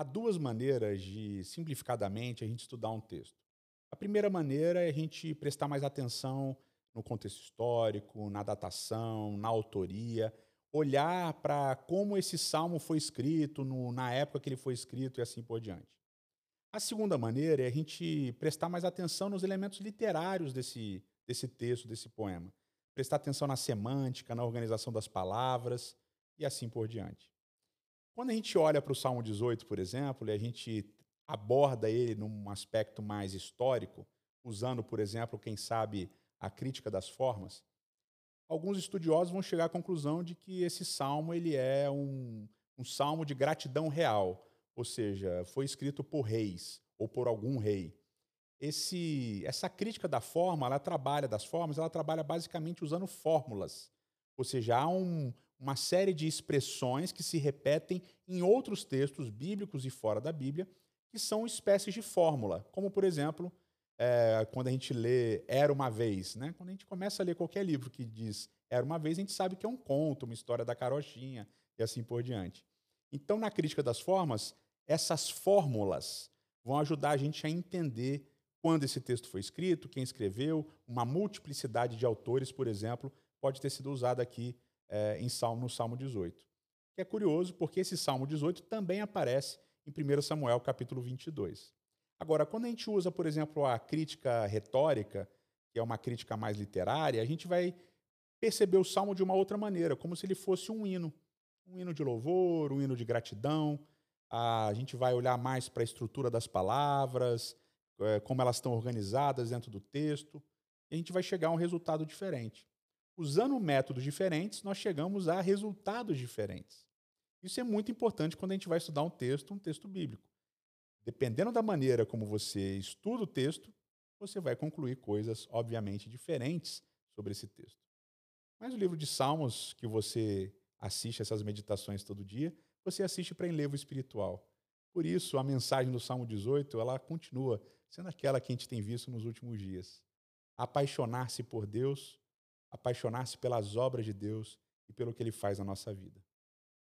Há duas maneiras de, simplificadamente, a gente estudar um texto. A primeira maneira é a gente prestar mais atenção no contexto histórico, na datação, na autoria, olhar para como esse salmo foi escrito, no, na época que ele foi escrito e assim por diante. A segunda maneira é a gente prestar mais atenção nos elementos literários desse, desse texto, desse poema. Prestar atenção na semântica, na organização das palavras e assim por diante. Quando a gente olha para o Salmo 18, por exemplo, e a gente aborda ele num aspecto mais histórico, usando, por exemplo, quem sabe, a crítica das formas, alguns estudiosos vão chegar à conclusão de que esse salmo ele é um, um salmo de gratidão real, ou seja, foi escrito por reis ou por algum rei. Esse, essa crítica da forma, ela trabalha das formas, ela trabalha basicamente usando fórmulas, ou seja, há um, uma série de expressões que se repetem em outros textos bíblicos e fora da Bíblia, que são espécies de fórmula, como, por exemplo, é, quando a gente lê Era uma Vez. Né? Quando a gente começa a ler qualquer livro que diz Era uma Vez, a gente sabe que é um conto, uma história da carochinha e assim por diante. Então, na crítica das formas, essas fórmulas vão ajudar a gente a entender quando esse texto foi escrito, quem escreveu, uma multiplicidade de autores, por exemplo, pode ter sido usada aqui é, em Salmo, no Salmo 18. Que é curioso porque esse Salmo 18 também aparece em 1 Samuel capítulo 22. Agora, quando a gente usa, por exemplo, a crítica retórica, que é uma crítica mais literária, a gente vai perceber o Salmo de uma outra maneira, como se ele fosse um hino. Um hino de louvor, um hino de gratidão. A gente vai olhar mais para a estrutura das palavras, é, como elas estão organizadas dentro do texto, e a gente vai chegar a um resultado diferente. Usando métodos diferentes, nós chegamos a resultados diferentes. Isso é muito importante quando a gente vai estudar um texto, um texto bíblico. Dependendo da maneira como você estuda o texto, você vai concluir coisas, obviamente, diferentes sobre esse texto. Mas o livro de Salmos, que você assiste essas meditações todo dia, você assiste para enlevo espiritual. Por isso, a mensagem do Salmo 18, ela continua sendo aquela que a gente tem visto nos últimos dias. Apaixonar-se por Deus, apaixonar-se pelas obras de Deus e pelo que ele faz na nossa vida.